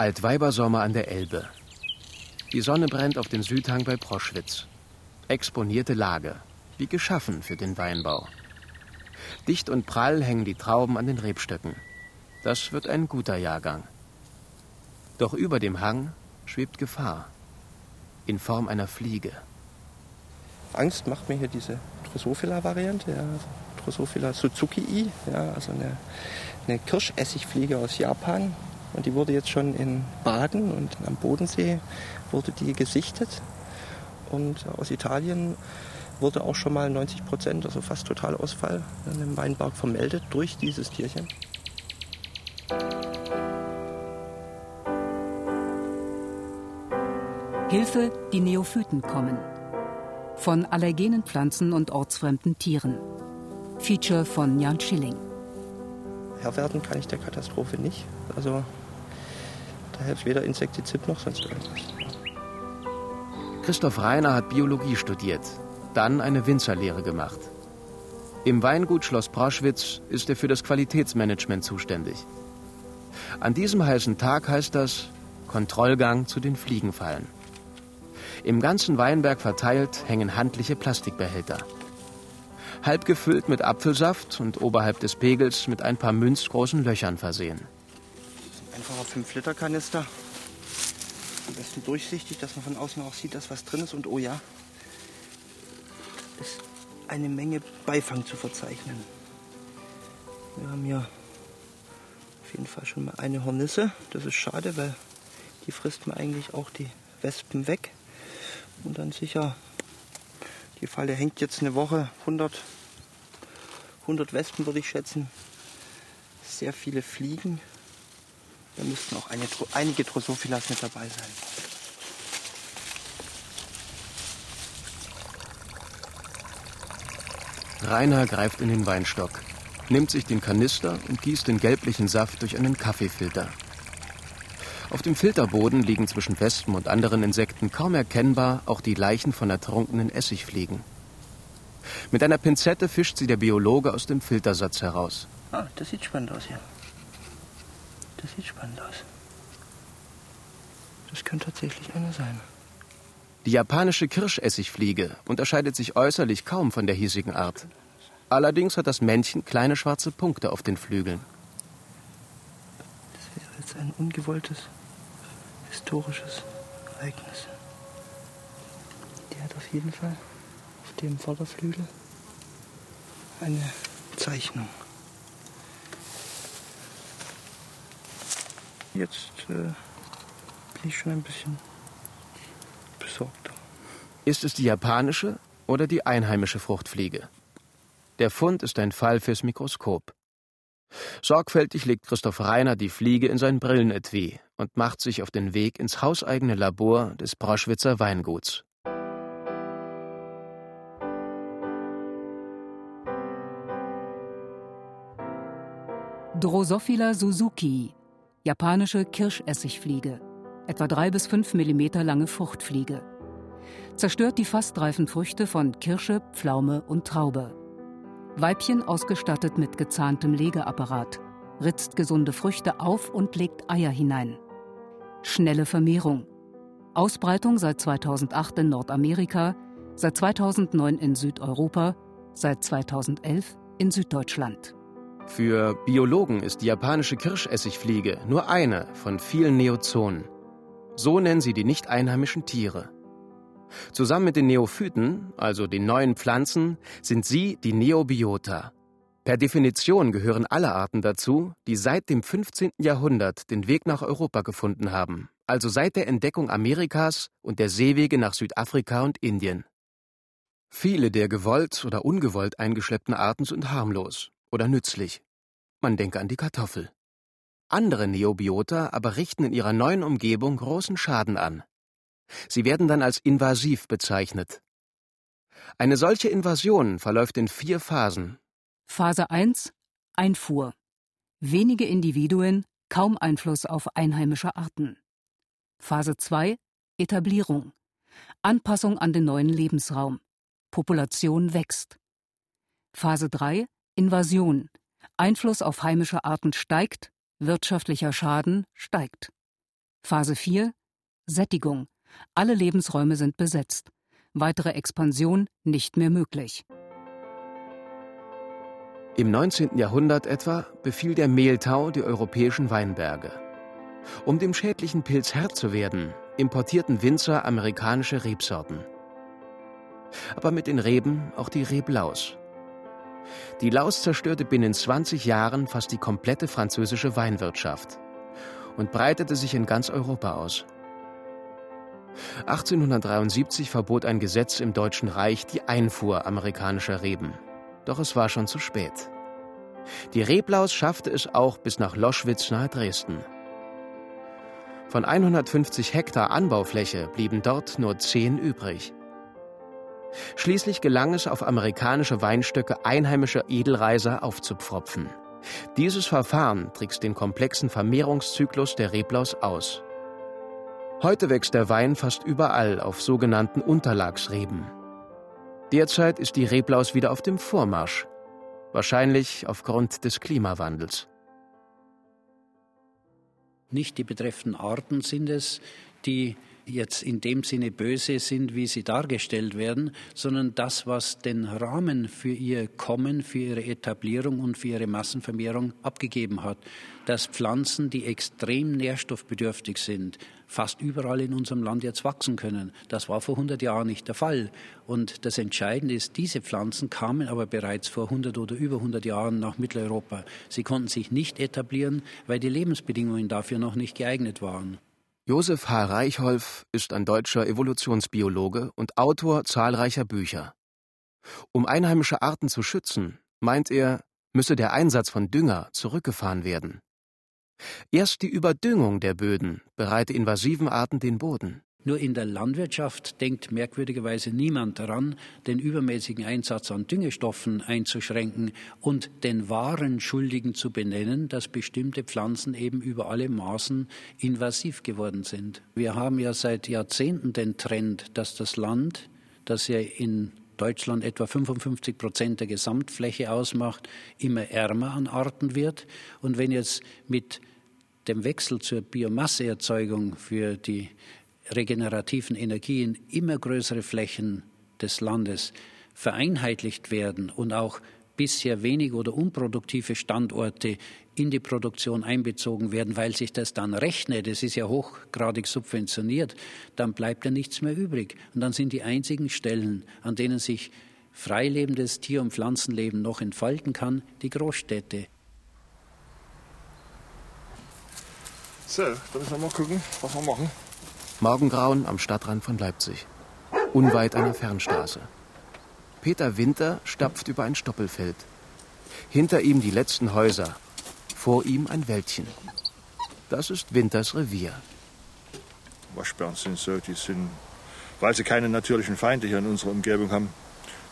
Altweibersommer an der Elbe. Die Sonne brennt auf den Südhang bei Proschwitz. Exponierte Lage, wie geschaffen für den Weinbau. Dicht und prall hängen die Trauben an den Rebstöcken. Das wird ein guter Jahrgang. Doch über dem Hang schwebt Gefahr. In Form einer Fliege. Angst macht mir hier diese Drosophila-Variante, ja, Drosophila Suzuki, ja, also eine, eine Kirschessigfliege aus Japan. Und die wurde jetzt schon in Baden und am Bodensee wurde die gesichtet. Und aus Italien wurde auch schon mal 90 Prozent, also fast Totalausfall, im Weinberg vermeldet durch dieses Tierchen. Hilfe, die Neophyten kommen. Von allergenen Pflanzen und ortsfremden Tieren. Feature von Jan Schilling. Herr werden kann ich der Katastrophe nicht. Also hilft weder Insektizid noch sonst irgendwas. Christoph Reiner hat Biologie studiert, dann eine Winzerlehre gemacht. Im Weingut Schloss Proschwitz ist er für das Qualitätsmanagement zuständig. An diesem heißen Tag heißt das Kontrollgang zu den Fliegenfallen. Im ganzen Weinberg verteilt hängen handliche Plastikbehälter. Halb gefüllt mit Apfelsaft und oberhalb des Pegels mit ein paar münzgroßen Löchern versehen. Einfacher 5-Liter-Kanister. Am besten durchsichtig, dass man von außen auch sieht, dass was drin ist. Und oh ja, ist eine Menge Beifang zu verzeichnen. Wir haben hier auf jeden Fall schon mal eine Hornisse. Das ist schade, weil die frisst man eigentlich auch die Wespen weg. Und dann sicher, die Falle hängt jetzt eine Woche, 100, 100 Wespen würde ich schätzen. Sehr viele Fliegen. Da müssten auch eine, einige Drosophilas mit dabei sein. Rainer greift in den Weinstock, nimmt sich den Kanister und gießt den gelblichen Saft durch einen Kaffeefilter. Auf dem Filterboden liegen zwischen Wespen und anderen Insekten kaum erkennbar auch die Leichen von ertrunkenen Essigfliegen. Mit einer Pinzette fischt sie der Biologe aus dem Filtersatz heraus. Ah, das sieht spannend aus hier. Das sieht spannend aus. Das könnte tatsächlich eine sein. Die japanische Kirschessigfliege unterscheidet sich äußerlich kaum von der hiesigen Art. Allerdings hat das Männchen kleine schwarze Punkte auf den Flügeln. Das wäre jetzt ein ungewolltes historisches Ereignis. Die hat auf jeden Fall auf dem Vorderflügel eine Zeichnung. Jetzt äh, bin ich schon ein bisschen besorgter. Ist es die japanische oder die einheimische Fruchtfliege? Der Fund ist ein Fall fürs Mikroskop. Sorgfältig legt Christoph Reiner die Fliege in sein Brillenetui und macht sich auf den Weg ins hauseigene Labor des Broschwitzer Weinguts. Drosophila Suzuki, japanische Kirschessigfliege, etwa drei bis fünf Millimeter lange Fruchtfliege. Zerstört die fast reifen Früchte von Kirsche, Pflaume und Traube. Weibchen ausgestattet mit gezahntem Legeapparat, ritzt gesunde Früchte auf und legt Eier hinein. Schnelle Vermehrung. Ausbreitung seit 2008 in Nordamerika, seit 2009 in Südeuropa, seit 2011 in Süddeutschland. Für Biologen ist die japanische Kirschessigfliege nur eine von vielen Neozonen. So nennen sie die nicht einheimischen Tiere. Zusammen mit den Neophyten, also den neuen Pflanzen, sind sie die Neobiota. Per Definition gehören alle Arten dazu, die seit dem 15. Jahrhundert den Weg nach Europa gefunden haben, also seit der Entdeckung Amerikas und der Seewege nach Südafrika und Indien. Viele der gewollt oder ungewollt eingeschleppten Arten sind harmlos oder nützlich. Man denke an die Kartoffel. Andere Neobiota aber richten in ihrer neuen Umgebung großen Schaden an. Sie werden dann als invasiv bezeichnet. Eine solche Invasion verläuft in vier Phasen. Phase 1 Einfuhr. Wenige Individuen, kaum Einfluss auf einheimische Arten. Phase 2 Etablierung. Anpassung an den neuen Lebensraum. Population wächst. Phase 3 Invasion. Einfluss auf heimische Arten steigt, wirtschaftlicher Schaden steigt. Phase 4 Sättigung. Alle Lebensräume sind besetzt. Weitere Expansion nicht mehr möglich. Im 19. Jahrhundert etwa befiel der Mehltau die europäischen Weinberge. Um dem schädlichen Pilz Herr zu werden, importierten Winzer amerikanische Rebsorten. Aber mit den Reben auch die Reblaus. Die Laus zerstörte binnen 20 Jahren fast die komplette französische Weinwirtschaft und breitete sich in ganz Europa aus. 1873 verbot ein Gesetz im Deutschen Reich die Einfuhr amerikanischer Reben. Doch es war schon zu spät. Die Reblaus schaffte es auch bis nach Loschwitz nahe Dresden. Von 150 Hektar Anbaufläche blieben dort nur 10 übrig. Schließlich gelang es, auf amerikanische Weinstöcke einheimischer Edelreiser aufzupfropfen. Dieses Verfahren trickst den komplexen Vermehrungszyklus der Reblaus aus. Heute wächst der Wein fast überall auf sogenannten Unterlagsreben. Derzeit ist die Reblaus wieder auf dem Vormarsch, wahrscheinlich aufgrund des Klimawandels. Nicht die betreffenden Arten sind es, die jetzt in dem Sinne böse sind, wie sie dargestellt werden, sondern das, was den Rahmen für ihr Kommen, für ihre Etablierung und für ihre Massenvermehrung abgegeben hat. Dass Pflanzen, die extrem nährstoffbedürftig sind, fast überall in unserem Land jetzt wachsen können. Das war vor 100 Jahren nicht der Fall. Und das Entscheidende ist, diese Pflanzen kamen aber bereits vor 100 oder über 100 Jahren nach Mitteleuropa. Sie konnten sich nicht etablieren, weil die Lebensbedingungen dafür noch nicht geeignet waren. Josef H. Reichholf ist ein deutscher Evolutionsbiologe und Autor zahlreicher Bücher. Um einheimische Arten zu schützen, meint er, müsse der Einsatz von Dünger zurückgefahren werden. Erst die Überdüngung der Böden bereite invasiven Arten den Boden. Nur in der Landwirtschaft denkt merkwürdigerweise niemand daran, den übermäßigen Einsatz an Düngestoffen einzuschränken und den wahren Schuldigen zu benennen, dass bestimmte Pflanzen eben über alle Maßen invasiv geworden sind. Wir haben ja seit Jahrzehnten den Trend, dass das Land, das ja in Deutschland etwa 55 Prozent der Gesamtfläche ausmacht, immer ärmer an Arten wird. Und wenn jetzt mit dem Wechsel zur Biomasseerzeugung für die regenerativen Energien immer größere Flächen des Landes vereinheitlicht werden und auch bisher wenig oder unproduktive Standorte in die Produktion einbezogen werden, weil sich das dann rechnet, das ist ja hochgradig subventioniert, dann bleibt ja nichts mehr übrig. Und dann sind die einzigen Stellen, an denen sich freilebendes Tier- und Pflanzenleben noch entfalten kann, die Großstädte. So, dann müssen wir mal gucken, was wir machen. Morgengrauen am Stadtrand von Leipzig, unweit einer Fernstraße. Peter Winter stapft über ein Stoppelfeld. Hinter ihm die letzten Häuser, vor ihm ein Wäldchen. Das ist Winters Revier. Waschbären sind so, die sind, weil sie keine natürlichen Feinde hier in unserer Umgebung haben,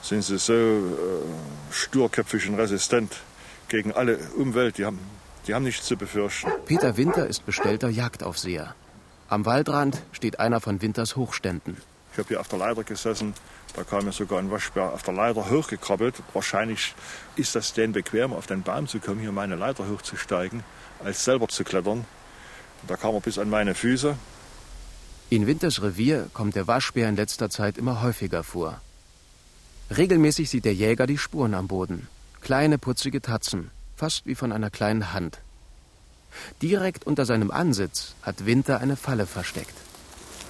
sind sie so äh, sturköpfig und resistent gegen alle Umwelt. Die haben, die haben nichts zu befürchten. Peter Winter ist bestellter Jagdaufseher. Am Waldrand steht einer von Winters Hochständen. Ich habe hier auf der Leiter gesessen. Da kam mir sogar ein Waschbär auf der Leiter hochgekrabbelt. Wahrscheinlich ist das denen bequemer, auf den Baum zu kommen, hier meine Leiter hochzusteigen, als selber zu klettern. Da kam er bis an meine Füße. In Winters Revier kommt der Waschbär in letzter Zeit immer häufiger vor. Regelmäßig sieht der Jäger die Spuren am Boden. Kleine, putzige Tatzen, fast wie von einer kleinen Hand. Direkt unter seinem Ansitz hat Winter eine Falle versteckt.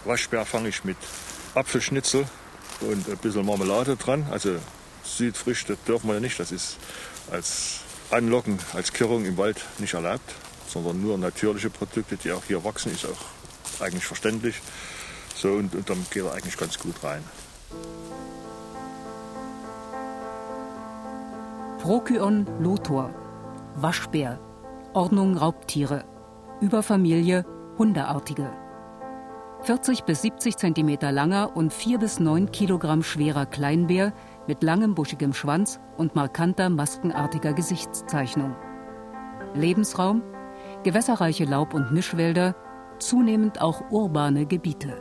Waschbär fange ich mit Apfelschnitzel und ein bisschen Marmelade dran. Also Südfrüchte dürfen wir ja nicht. Das ist als Anlocken, als Kirrung im Wald nicht erlaubt, sondern nur natürliche Produkte, die auch hier wachsen, ist auch eigentlich verständlich. So, und, und dann geht er eigentlich ganz gut rein. Procyon lotor, Waschbär, Ordnung Raubtiere, Überfamilie Hundeartige. 40 bis 70 Zentimeter langer und 4 bis 9 Kilogramm schwerer Kleinbär mit langem buschigem Schwanz und markanter maskenartiger Gesichtszeichnung. Lebensraum gewässerreiche Laub- und Mischwälder, zunehmend auch urbane Gebiete.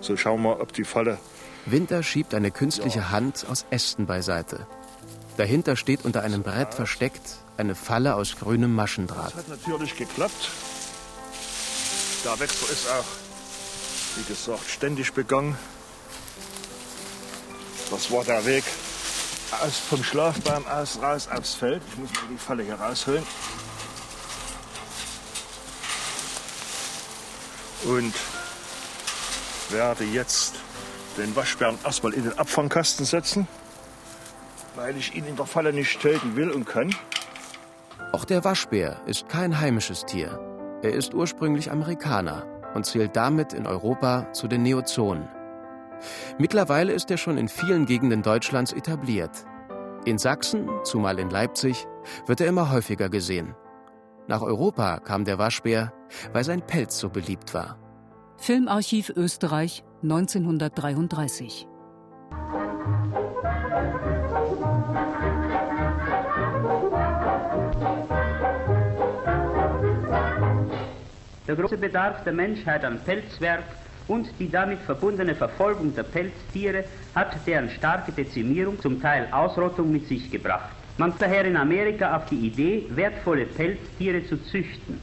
So schauen wir, ob die Falle. Winter schiebt eine künstliche Hand aus Ästen beiseite. Dahinter steht unter einem Brett versteckt eine Falle aus grünem Maschendraht. Das hat natürlich geklappt. Der Wechsel ist auch, wie gesagt, ständig begangen. Das war der Weg aus, vom Schlafbaum aus raus aufs Feld. Ich muss mal die Falle hier rausholen. Und werde jetzt den Waschbären erstmal in den Abfangkasten setzen, weil ich ihn in der Falle nicht töten will und kann. Auch der Waschbär ist kein heimisches Tier. Er ist ursprünglich Amerikaner und zählt damit in Europa zu den Neozonen. Mittlerweile ist er schon in vielen Gegenden Deutschlands etabliert. In Sachsen, zumal in Leipzig, wird er immer häufiger gesehen. Nach Europa kam der Waschbär, weil sein Pelz so beliebt war. Filmarchiv Österreich 1933. Der große Bedarf der Menschheit an Pelzwerk und die damit verbundene Verfolgung der Pelztiere hat deren starke Dezimierung, zum Teil Ausrottung mit sich gebracht. Man kam daher in Amerika auf die Idee, wertvolle Pelztiere zu züchten.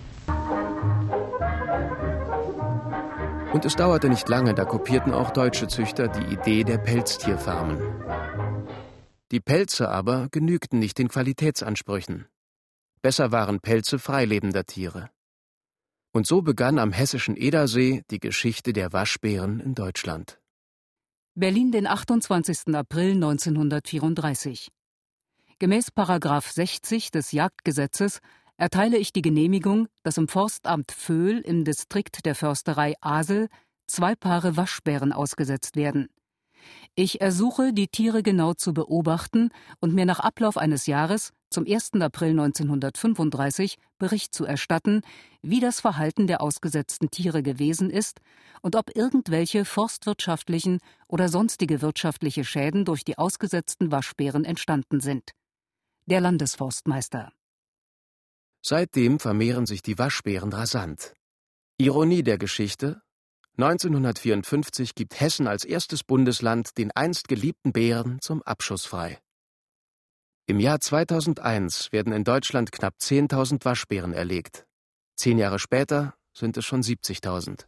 Und es dauerte nicht lange, da kopierten auch deutsche Züchter die Idee der Pelztierfarmen. Die Pelze aber genügten nicht den Qualitätsansprüchen. Besser waren Pelze freilebender Tiere. Und so begann am hessischen Edersee die Geschichte der Waschbären in Deutschland. Berlin, den 28. April 1934. Gemäß Paragraph 60 des Jagdgesetzes erteile ich die Genehmigung, dass im Forstamt Vöhl im Distrikt der Försterei Asel zwei Paare Waschbären ausgesetzt werden. Ich ersuche, die Tiere genau zu beobachten und mir nach Ablauf eines Jahres, zum 1. April 1935, Bericht zu erstatten, wie das Verhalten der ausgesetzten Tiere gewesen ist und ob irgendwelche forstwirtschaftlichen oder sonstige wirtschaftliche Schäden durch die ausgesetzten Waschbären entstanden sind. Der Landesforstmeister. Seitdem vermehren sich die Waschbären rasant. Ironie der Geschichte, 1954 gibt Hessen als erstes Bundesland den einst geliebten Bären zum Abschuss frei. Im Jahr 2001 werden in Deutschland knapp 10.000 Waschbären erlegt. Zehn Jahre später sind es schon 70.000.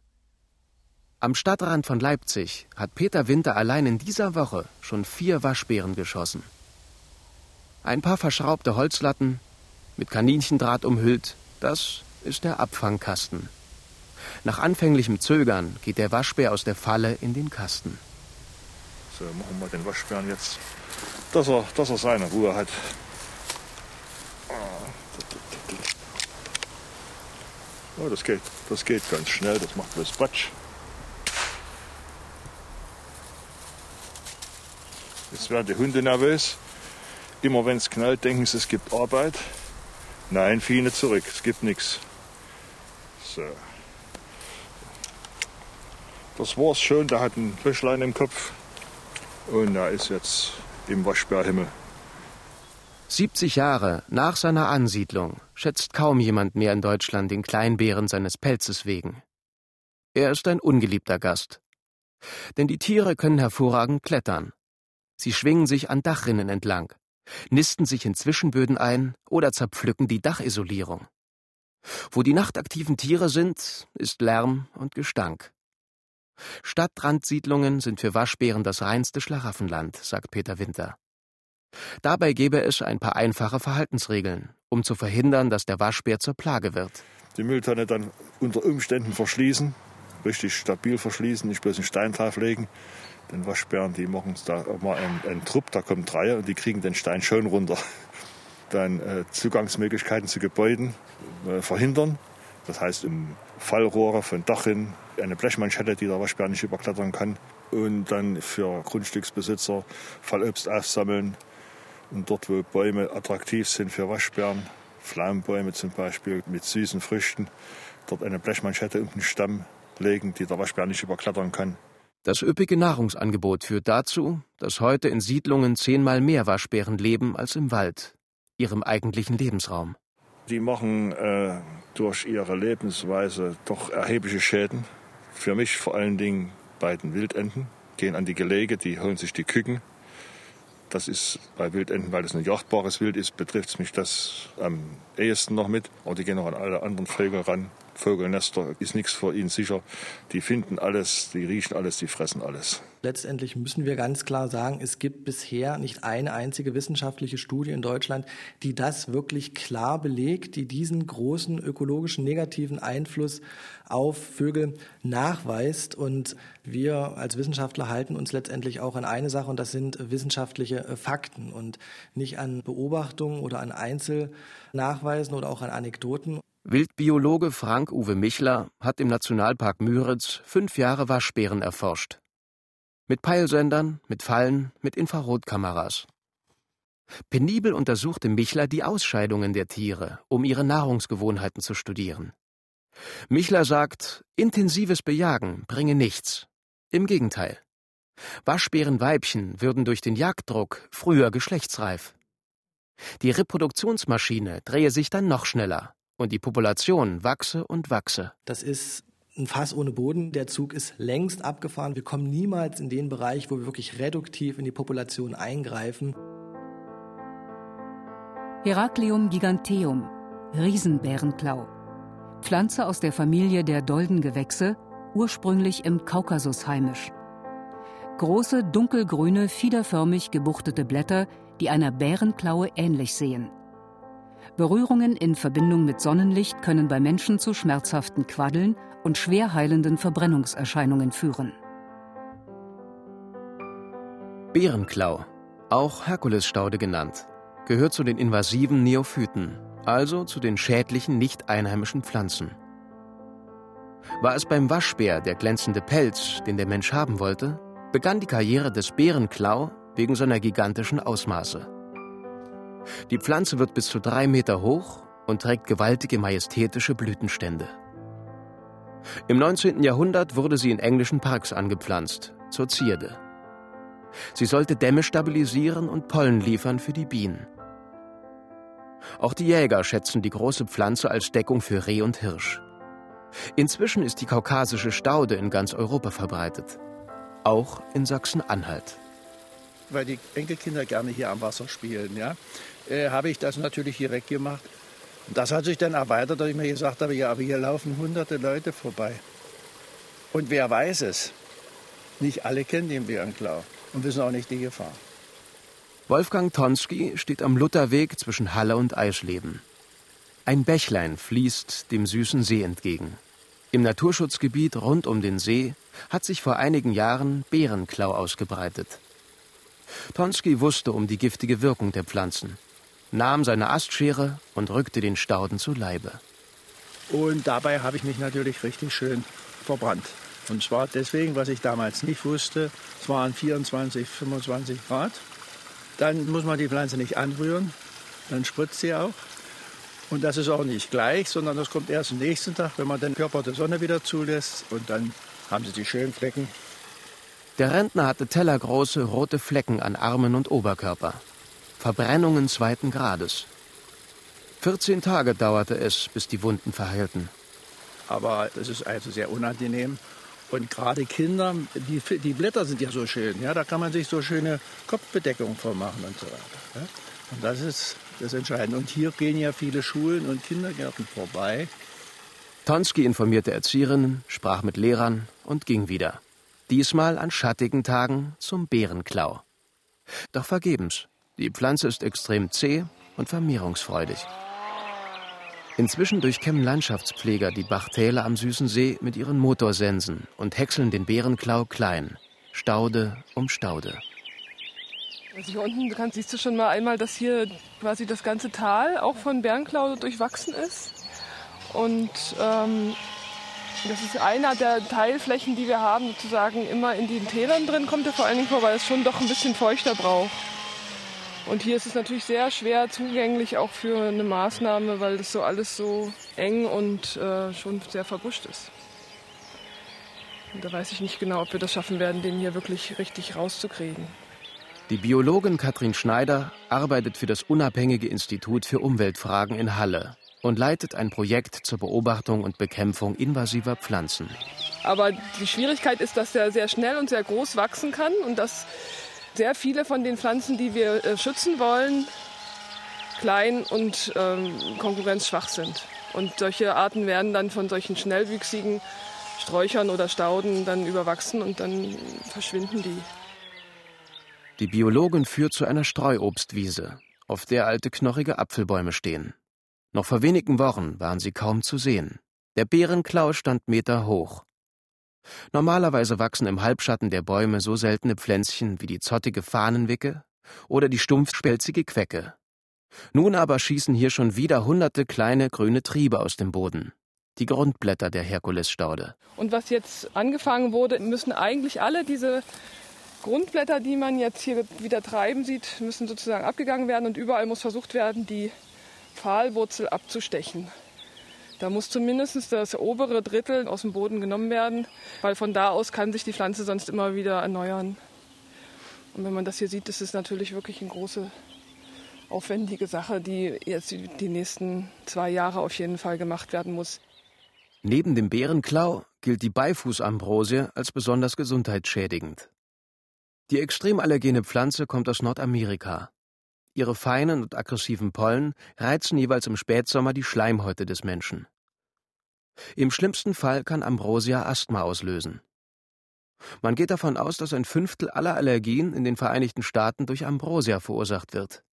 Am Stadtrand von Leipzig hat Peter Winter allein in dieser Woche schon vier Waschbären geschossen. Ein paar verschraubte Holzlatten, mit Kaninchendraht umhüllt, das ist der Abfangkasten. Nach anfänglichem Zögern geht der Waschbär aus der Falle in den Kasten. So, machen wir den Waschbären jetzt, dass er, dass er seine Ruhe hat. Oh, das geht, das geht ganz schnell, das macht bloß Quatsch. Jetzt werden die Hunde nervös. Immer wenn es knallt, denken sie, es gibt Arbeit. Nein, Fiene zurück, es gibt nichts. So. Das war's schon, der hat ein Fischlein im Kopf und er ist jetzt im Waschbärhimmel. 70 Jahre nach seiner Ansiedlung schätzt kaum jemand mehr in Deutschland den Kleinbären seines Pelzes wegen. Er ist ein ungeliebter Gast. Denn die Tiere können hervorragend klettern. Sie schwingen sich an Dachrinnen entlang, nisten sich in Zwischenböden ein oder zerpflücken die Dachisolierung. Wo die nachtaktiven Tiere sind, ist Lärm und Gestank. Stadtrandsiedlungen sind für Waschbären das reinste Schlaraffenland, sagt Peter Winter. Dabei gäbe es ein paar einfache Verhaltensregeln, um zu verhindern, dass der Waschbär zur Plage wird. Die Mülltonne dann unter Umständen verschließen, richtig stabil verschließen, nicht bloß einen Stein drauflegen. Den Waschbären, die machen da mal einen, einen Trupp, da kommen drei und die kriegen den Stein schön runter. Dann äh, Zugangsmöglichkeiten zu Gebäuden äh, verhindern. Das heißt, im Fallrohre von Dach hin, eine Blechmanschette, die der Waschbär nicht überklettern kann. Und dann für Grundstücksbesitzer Fallobst aufsammeln. Und dort, wo Bäume attraktiv sind für Waschbären, Pflaumenbäume zum Beispiel mit süßen Früchten, dort eine Blechmanschette um den Stamm legen, die der Waschbär nicht überklettern kann. Das üppige Nahrungsangebot führt dazu, dass heute in Siedlungen zehnmal mehr Waschbären leben als im Wald, ihrem eigentlichen Lebensraum. Die machen äh, durch ihre Lebensweise doch erhebliche Schäden. Für mich vor allen Dingen bei den Wildenten. Gehen an die Gelege, die holen sich die Küken. Das ist bei Wildenten, weil es ein jachtbares Wild ist, betrifft es mich das am ehesten noch mit. Aber die gehen auch an alle anderen Vögel ran. Vogelnester ist nichts vor ihnen sicher. Die finden alles, die riechen alles, die fressen alles. Letztendlich müssen wir ganz klar sagen, es gibt bisher nicht eine einzige wissenschaftliche Studie in Deutschland, die das wirklich klar belegt, die diesen großen ökologischen negativen Einfluss auf Vögel nachweist. Und wir als Wissenschaftler halten uns letztendlich auch an eine Sache, und das sind wissenschaftliche Fakten und nicht an Beobachtungen oder an Einzelnachweisen oder auch an Anekdoten. Wildbiologe Frank-Uwe Michler hat im Nationalpark Müritz fünf Jahre Waschbären erforscht. Mit Peilsendern, mit Fallen, mit Infrarotkameras. Penibel untersuchte Michler die Ausscheidungen der Tiere, um ihre Nahrungsgewohnheiten zu studieren. Michler sagt, intensives Bejagen bringe nichts. Im Gegenteil. Waschbärenweibchen würden durch den Jagddruck früher geschlechtsreif. Die Reproduktionsmaschine drehe sich dann noch schneller und die Population wachse und wachse. Das ist ein Fass ohne Boden. Der Zug ist längst abgefahren. Wir kommen niemals in den Bereich, wo wir wirklich reduktiv in die Population eingreifen. Herakleum giganteum, Riesenbärenklau. Pflanze aus der Familie der Doldengewächse, ursprünglich im Kaukasus heimisch. Große, dunkelgrüne, fiederförmig gebuchtete Blätter, die einer Bärenklaue ähnlich sehen. Berührungen in Verbindung mit Sonnenlicht können bei Menschen zu schmerzhaften Quaddeln und schwer heilenden Verbrennungserscheinungen führen. Bärenklau, auch Herkulesstaude genannt, gehört zu den invasiven Neophyten, also zu den schädlichen nicht einheimischen Pflanzen. War es beim Waschbär der glänzende Pelz, den der Mensch haben wollte, begann die Karriere des Bärenklau wegen seiner gigantischen Ausmaße. Die Pflanze wird bis zu drei Meter hoch und trägt gewaltige majestätische Blütenstände. Im 19. Jahrhundert wurde sie in englischen Parks angepflanzt, zur Zierde. Sie sollte Dämme stabilisieren und Pollen liefern für die Bienen. Auch die Jäger schätzen die große Pflanze als Deckung für Reh und Hirsch. Inzwischen ist die kaukasische Staude in ganz Europa verbreitet, auch in Sachsen-Anhalt. Weil die Enkelkinder gerne hier am Wasser spielen, ja, äh, habe ich das natürlich direkt gemacht. Und das hat sich dann erweitert, dass ich mir gesagt habe, ja, aber hier laufen hunderte Leute vorbei. Und wer weiß es? Nicht alle kennen den Bärenklau und wissen auch nicht die Gefahr. Wolfgang Tonski steht am Lutherweg zwischen Halle und Eisleben. Ein Bächlein fließt dem süßen See entgegen. Im Naturschutzgebiet rund um den See hat sich vor einigen Jahren Bärenklau ausgebreitet. Tonski wusste um die giftige Wirkung der Pflanzen nahm seine Astschere und rückte den Stauden zu Leibe. Und dabei habe ich mich natürlich richtig schön verbrannt. Und zwar deswegen, was ich damals nicht wusste, es waren 24, 25 Grad. Dann muss man die Pflanze nicht anrühren, dann spritzt sie auch. Und das ist auch nicht gleich, sondern das kommt erst am nächsten Tag, wenn man den Körper der Sonne wieder zulässt. Und dann haben sie die schönen Flecken. Der Rentner hatte tellergroße rote Flecken an Armen und Oberkörper. Verbrennungen zweiten Grades. 14 Tage dauerte es, bis die Wunden verheilten. Aber das ist also sehr unangenehm. Und gerade Kinder, die, die Blätter sind ja so schön. Ja, da kann man sich so schöne Kopfbedeckungen vormachen und so weiter. Ja. Und das ist das Entscheidende. Und hier gehen ja viele Schulen und Kindergärten vorbei. Tonski informierte Erzieherinnen, sprach mit Lehrern und ging wieder. Diesmal an schattigen Tagen zum Bärenklau. Doch vergebens. Die Pflanze ist extrem zäh und vermehrungsfreudig. Inzwischen durchkämmen Landschaftspfleger die Bachtäler am Süßen See mit ihren Motorsensen und häckseln den Bärenklau klein, Staude um Staude. Also hier unten kann, siehst du schon mal einmal, dass hier quasi das ganze Tal auch von Bärenklau durchwachsen ist. Und ähm, das ist einer der Teilflächen, die wir haben, sozusagen immer in den Tälern drin, kommt er vor allen Dingen vor, weil es schon doch ein bisschen feuchter braucht. Und hier ist es natürlich sehr schwer zugänglich auch für eine Maßnahme, weil das so alles so eng und äh, schon sehr verbuscht ist. Und da weiß ich nicht genau, ob wir das schaffen werden, den hier wirklich richtig rauszukriegen. Die Biologin Katrin Schneider arbeitet für das Unabhängige Institut für Umweltfragen in Halle und leitet ein Projekt zur Beobachtung und Bekämpfung invasiver Pflanzen. Aber die Schwierigkeit ist, dass er sehr schnell und sehr groß wachsen kann und dass sehr viele von den Pflanzen, die wir äh, schützen wollen, klein und ähm, konkurrenzschwach sind. Und solche Arten werden dann von solchen schnellwüchsigen Sträuchern oder Stauden dann überwachsen und dann verschwinden die. Die Biologin führt zu einer Streuobstwiese, auf der alte knorrige Apfelbäume stehen. Noch vor wenigen Wochen waren sie kaum zu sehen. Der Bärenklau stand Meter hoch. Normalerweise wachsen im Halbschatten der Bäume so seltene Pflänzchen wie die zottige Fahnenwicke oder die stumpfspelzige Quecke. Nun aber schießen hier schon wieder hunderte kleine grüne Triebe aus dem Boden. Die Grundblätter der Herkulesstaude. Und was jetzt angefangen wurde, müssen eigentlich alle diese Grundblätter, die man jetzt hier wieder treiben sieht, müssen sozusagen abgegangen werden und überall muss versucht werden, die Pfahlwurzel abzustechen. Da muss zumindest das obere Drittel aus dem Boden genommen werden, weil von da aus kann sich die Pflanze sonst immer wieder erneuern. Und wenn man das hier sieht, ist es natürlich wirklich eine große, aufwendige Sache, die jetzt die nächsten zwei Jahre auf jeden Fall gemacht werden muss. Neben dem Bärenklau gilt die Beifußambrosie als besonders gesundheitsschädigend. Die extrem allergene Pflanze kommt aus Nordamerika. Ihre feinen und aggressiven Pollen reizen jeweils im Spätsommer die Schleimhäute des Menschen. Im schlimmsten Fall kann Ambrosia Asthma auslösen. Man geht davon aus, dass ein Fünftel aller Allergien in den Vereinigten Staaten durch Ambrosia verursacht wird.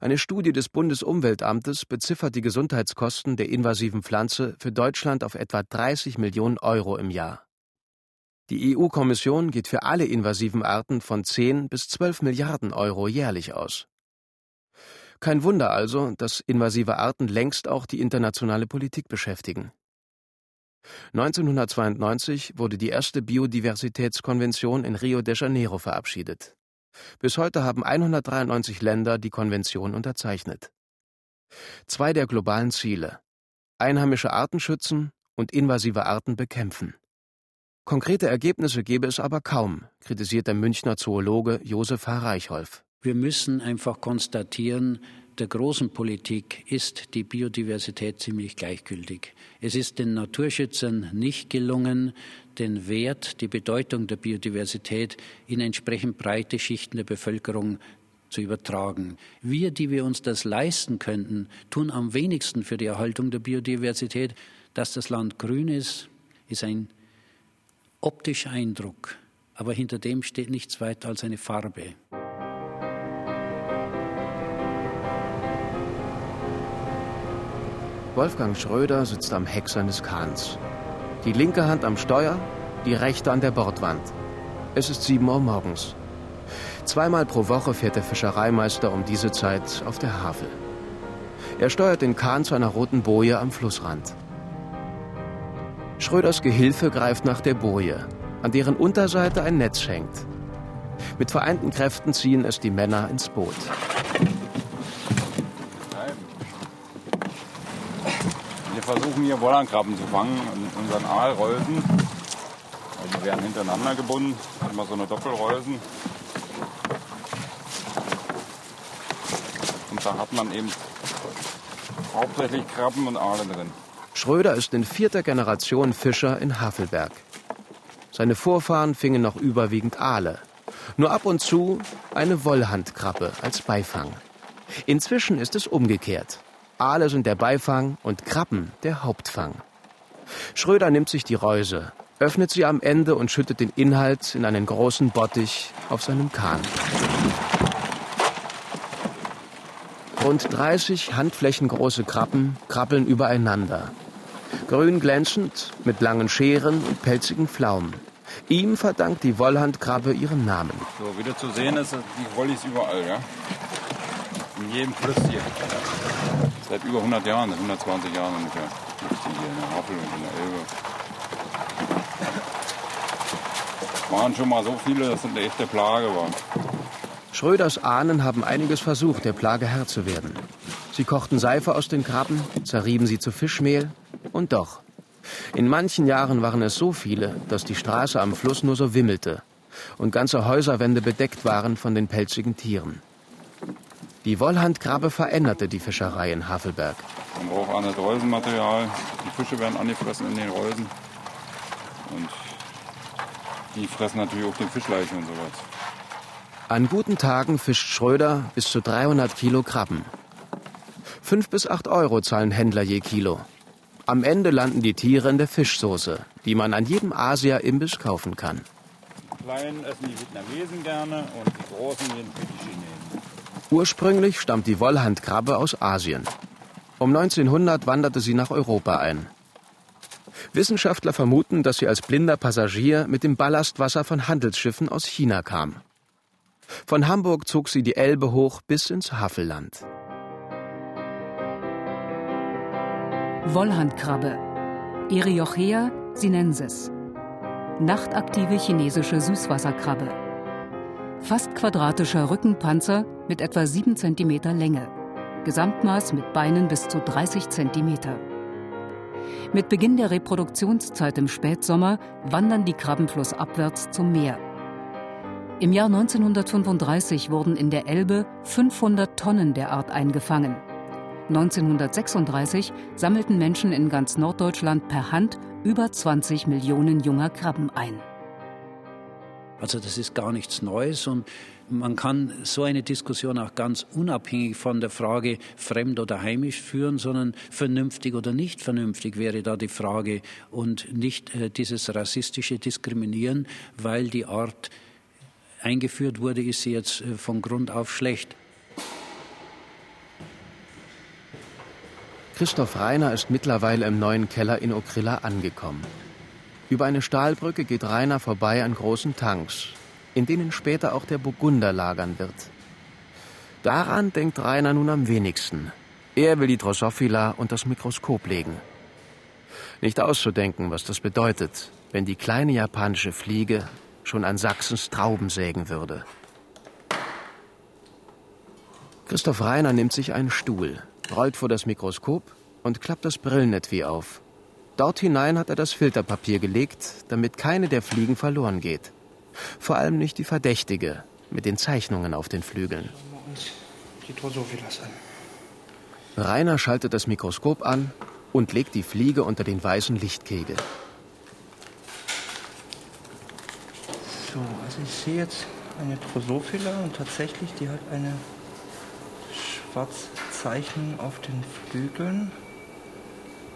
Eine Studie des Bundesumweltamtes beziffert die Gesundheitskosten der invasiven Pflanze für Deutschland auf etwa 30 Millionen Euro im Jahr. Die EU-Kommission geht für alle invasiven Arten von 10 bis 12 Milliarden Euro jährlich aus. Kein Wunder also, dass invasive Arten längst auch die internationale Politik beschäftigen. 1992 wurde die erste Biodiversitätskonvention in Rio de Janeiro verabschiedet. Bis heute haben 193 Länder die Konvention unterzeichnet. Zwei der globalen Ziele einheimische Arten schützen und invasive Arten bekämpfen. Konkrete Ergebnisse gebe es aber kaum, kritisiert der Münchner Zoologe Josef H. Reichholf. Wir müssen einfach konstatieren, der großen Politik ist die Biodiversität ziemlich gleichgültig. Es ist den Naturschützern nicht gelungen, den Wert, die Bedeutung der Biodiversität in entsprechend breite Schichten der Bevölkerung zu übertragen. Wir, die wir uns das leisten könnten, tun am wenigsten für die Erhaltung der Biodiversität. Dass das Land grün ist, ist ein optischer Eindruck, aber hinter dem steht nichts weiter als eine Farbe. Wolfgang Schröder sitzt am Heck seines Kahns. Die linke Hand am Steuer, die rechte an der Bordwand. Es ist 7 Uhr morgens. Zweimal pro Woche fährt der Fischereimeister um diese Zeit auf der Havel. Er steuert den Kahn zu einer roten Boje am Flussrand. Schröders Gehilfe greift nach der Boje, an deren Unterseite ein Netz hängt. Mit vereinten Kräften ziehen es die Männer ins Boot. Wir versuchen hier Wollernkrabben zu fangen in unseren Aalrolsen. Die werden hintereinander gebunden, immer so eine Doppelrolsen. Und da hat man eben hauptsächlich Krabben und Aale drin. Schröder ist in vierter Generation Fischer in Havelberg. Seine Vorfahren fingen noch überwiegend Aale. Nur ab und zu eine Wollhandkrabbe als Beifang. Inzwischen ist es umgekehrt. Aale sind der Beifang und Krabben der Hauptfang. Schröder nimmt sich die Reuse, öffnet sie am Ende und schüttet den Inhalt in einen großen Bottich auf seinem Kahn. Rund 30 handflächengroße Krabben krabbeln übereinander. Grün glänzend, mit langen Scheren und pelzigen Pflaumen. Ihm verdankt die Wollhandkrabbe ihren Namen. So, wieder zu sehen ist, die Wollis überall, ja. In jedem Fluss hier. Seit über 100 Jahren, 120 Jahren ungefähr. Gibt die hier in der Havel und in der Elbe. Waren schon mal so viele, dass es eine echte Plage war. Schröders Ahnen haben einiges versucht, der Plage Herr zu werden. Sie kochten Seife aus den Krabben, zerrieben sie zu Fischmehl und doch. In manchen Jahren waren es so viele, dass die Straße am Fluss nur so wimmelte und ganze Häuserwände bedeckt waren von den pelzigen Tieren. Die Wollhandkrabbe veränderte die Fischerei in Havelberg. Man braucht anderes Reusenmaterial. Die Fische werden angefressen in den Reusen. Und die fressen natürlich auch den Fischleichen und sowas. An guten Tagen fischt Schröder bis zu 300 Kilo Krabben. Fünf bis acht Euro zahlen Händler je Kilo. Am Ende landen die Tiere in der Fischsoße, die man an jedem Asia-Imbiss kaufen kann. Die Kleinen essen die Vietnamesen gerne und die Großen die Chinesen. Ursprünglich stammt die Wollhandkrabbe aus Asien. Um 1900 wanderte sie nach Europa ein. Wissenschaftler vermuten, dass sie als blinder Passagier mit dem Ballastwasser von Handelsschiffen aus China kam. Von Hamburg zog sie die Elbe hoch bis ins Havelland. Wollhandkrabbe. Eriochea sinensis. Nachtaktive chinesische Süßwasserkrabbe. Fast quadratischer Rückenpanzer mit etwa 7 cm Länge. Gesamtmaß mit Beinen bis zu 30 cm Mit Beginn der Reproduktionszeit im Spätsommer wandern die Krabben flussabwärts zum Meer. Im Jahr 1935 wurden in der Elbe 500 Tonnen der Art eingefangen. 1936 sammelten Menschen in ganz Norddeutschland per Hand über 20 Millionen junger Krabben ein. Also das ist gar nichts Neues und man kann so eine Diskussion auch ganz unabhängig von der Frage fremd oder heimisch führen, sondern vernünftig oder nicht vernünftig wäre da die Frage und nicht äh, dieses rassistische Diskriminieren, weil die Art eingeführt wurde, ist sie jetzt äh, von Grund auf schlecht. Christoph Reiner ist mittlerweile im neuen Keller in Okrilla angekommen. Über eine Stahlbrücke geht Rainer vorbei an großen Tanks, in denen später auch der Burgunder lagern wird. Daran denkt Rainer nun am wenigsten. Er will die Drosophila unter das Mikroskop legen. Nicht auszudenken, was das bedeutet, wenn die kleine japanische Fliege schon an Sachsens Trauben sägen würde. Christoph Reiner nimmt sich einen Stuhl, rollt vor das Mikroskop und klappt das Brillenetui auf. Dort hinein hat er das Filterpapier gelegt, damit keine der Fliegen verloren geht. Vor allem nicht die verdächtige, mit den Zeichnungen auf den Flügeln. Die Drosophilas an. Rainer schaltet das Mikroskop an und legt die Fliege unter den weißen Lichtkegel. So, also ich sehe jetzt eine Drosophila und tatsächlich, die hat eine schwarze Zeichnung auf den Flügeln.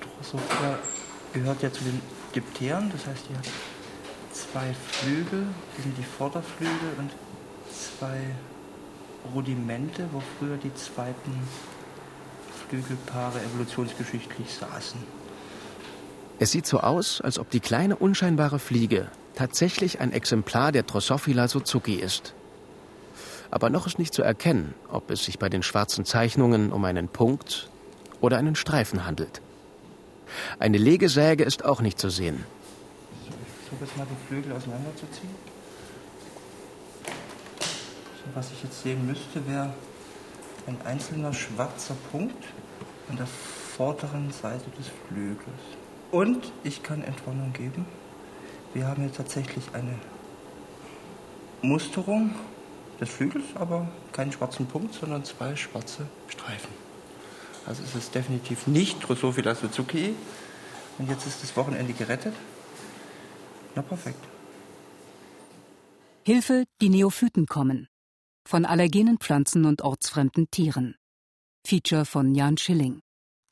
Drosophila gehört ja zu den Dipteren, das heißt, die hat zwei Flügel, das sind die Vorderflügel und zwei Rudimente, wo früher die zweiten Flügelpaare evolutionsgeschichtlich saßen. Es sieht so aus, als ob die kleine unscheinbare Fliege tatsächlich ein Exemplar der Drosophila Suzuki ist. Aber noch ist nicht zu erkennen, ob es sich bei den schwarzen Zeichnungen um einen Punkt oder einen Streifen handelt. Eine Legesäge ist auch nicht zu sehen. Ich versuche jetzt mal die Flügel auseinanderzuziehen. So, was ich jetzt sehen müsste, wäre ein einzelner schwarzer Punkt an der vorderen Seite des Flügels. Und ich kann Entwarnung geben. Wir haben hier tatsächlich eine Musterung des Flügels, aber keinen schwarzen Punkt, sondern zwei schwarze Streifen. Also es ist definitiv nicht Drosophila Suzuki. Und jetzt ist das Wochenende gerettet. Na perfekt. Hilfe, die Neophyten kommen. Von allergenen Pflanzen und ortsfremden Tieren. Feature von Jan Schilling.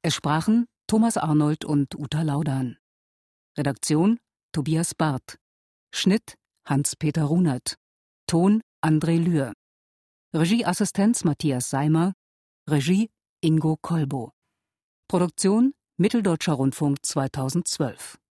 Es sprachen Thomas Arnold und Uta Laudan. Redaktion Tobias Barth. Schnitt Hans-Peter Runert. Ton André Lühr. Regieassistenz Matthias Seimer. Regie Ingo Kolbo. Produktion Mitteldeutscher Rundfunk 2012